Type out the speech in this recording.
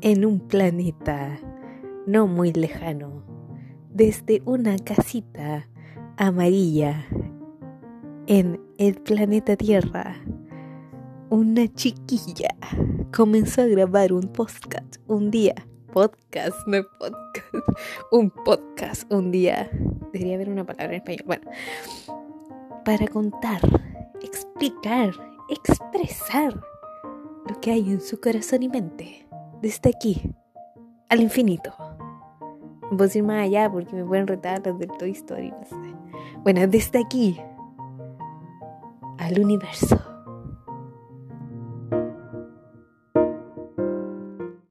en un planeta no muy lejano, desde una casita amarilla en el planeta Tierra, una chiquilla comenzó a grabar un podcast un día. Podcast, no podcast. Un podcast un día. Debería haber una palabra en español. Bueno, para contar, explicar, expresar lo que hay en su corazón y mente. Desde aquí, al infinito. No puedo ir más allá porque me pueden retar los del Toy Story. Bueno, desde aquí al universo.